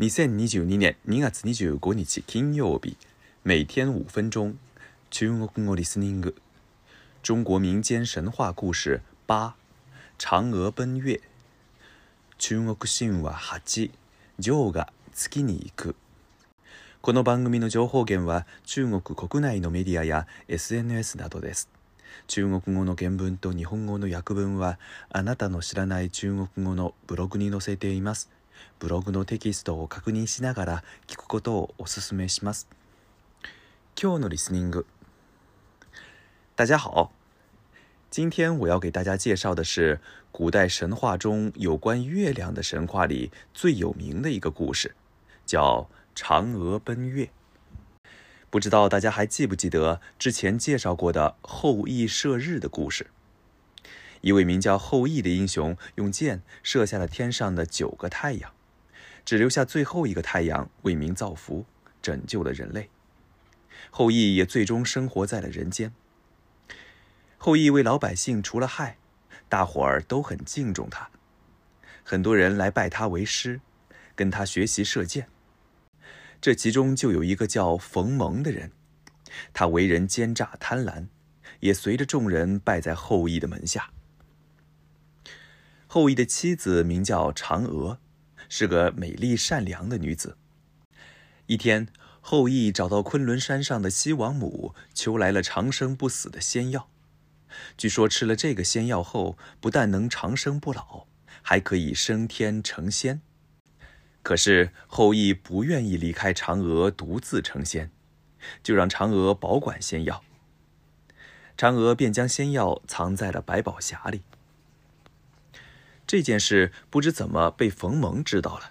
2022年2月25日金曜日每天5分钟中国語リスニング中国民间神話故事8嫦娥奔月中国神話8女王が月に行くこの番組の情報源は中国国内のメディアや SNS などです中国語の原文と日本語の訳文はあなたの知らない中国語のブログに載せていますブログのテキストを確認しながら聞くことをお勧めします。今日のリスニング，大家好，今天我要给大家介绍的是古代神话中有关月亮的神话里最有名的一个故事，叫嫦娥奔月。不知道大家还记不记得之前介绍过的后羿射日的故事？一位名叫后羿的英雄，用箭射下了天上的九个太阳，只留下最后一个太阳为民造福，拯救了人类。后羿也最终生活在了人间。后羿为老百姓除了害，大伙儿都很敬重他，很多人来拜他为师，跟他学习射箭。这其中就有一个叫冯蒙的人，他为人奸诈贪婪，也随着众人拜在后羿的门下。后羿的妻子名叫嫦娥，是个美丽善良的女子。一天，后羿找到昆仑山上的西王母，求来了长生不死的仙药。据说吃了这个仙药后，不但能长生不老，还可以升天成仙。可是后羿不愿意离开嫦娥独自成仙，就让嫦娥保管仙药。嫦娥便将仙药藏在了百宝匣里。这件事不知怎么被冯蒙知道了，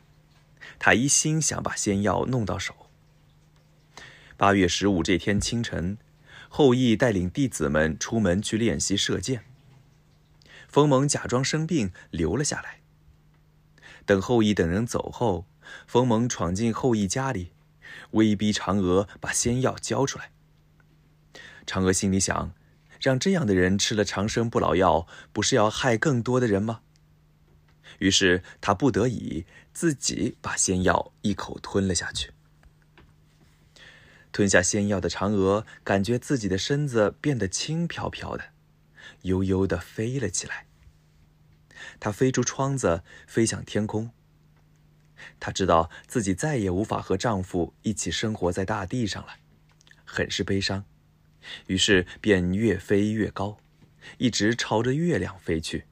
他一心想把仙药弄到手。八月十五这天清晨，后羿带领弟子们出门去练习射箭。冯蒙假装生病留了下来。等后羿等人走后，冯蒙闯进后羿家里，威逼嫦娥把仙药交出来。嫦娥心里想：让这样的人吃了长生不老药，不是要害更多的人吗？于是，她不得已自己把仙药一口吞了下去。吞下仙药的嫦娥，感觉自己的身子变得轻飘飘的，悠悠的飞了起来。她飞出窗子，飞向天空。她知道自己再也无法和丈夫一起生活在大地上了，很是悲伤，于是便越飞越高，一直朝着月亮飞去。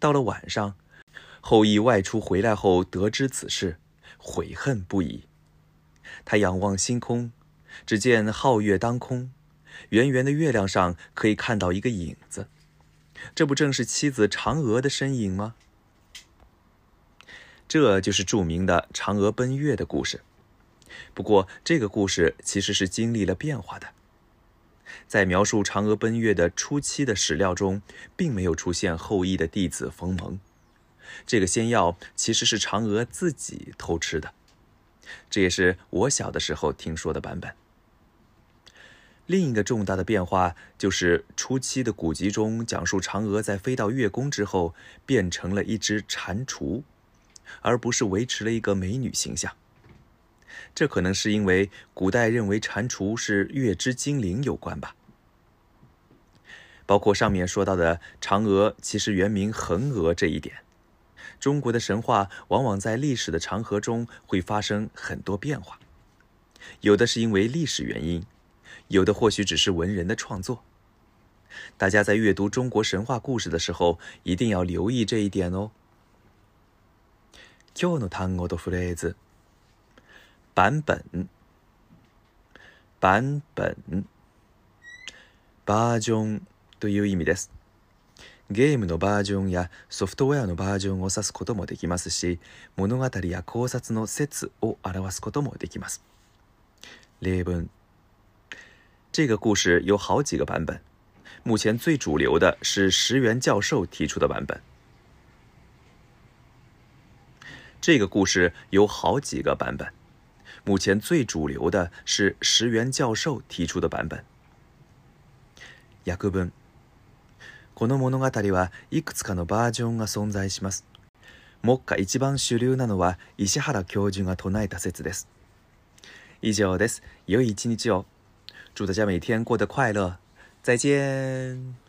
到了晚上，后羿外出回来后得知此事，悔恨不已。他仰望星空，只见皓月当空，圆圆的月亮上可以看到一个影子，这不正是妻子嫦娥的身影吗？这就是著名的嫦娥奔月的故事。不过，这个故事其实是经历了变化的。在描述嫦娥奔月的初期的史料中，并没有出现后羿的弟子逢蒙。这个仙药其实是嫦娥自己偷吃的，这也是我小的时候听说的版本。另一个重大的变化就是，初期的古籍中讲述嫦娥在飞到月宫之后，变成了一只蟾蜍，而不是维持了一个美女形象。这可能是因为古代认为蟾蜍是月之精灵有关吧。包括上面说到的嫦娥其实原名恒娥这一点，中国的神话往往在历史的长河中会发生很多变化，有的是因为历史原因，有的或许只是文人的创作。大家在阅读中国神话故事的时候一定要留意这一点哦。今日の単語とフレーズ。版本版本バージョンという意味ですゲームのバージョンやソフトウェアのバージョンを指すこともできますし物語や考察の説を表すこともできます例文这个故事有好几个版本目前最主流的是石原教授提出的版本这个故事有好几个版本目前最主流的是石原教授提出的版本。訳文この物語はいくつかのバージョンが存在します。目下一番主流なのは石原教授が唱えた説です。以上です。良い一日を。祝大家每天过得快乐。再见。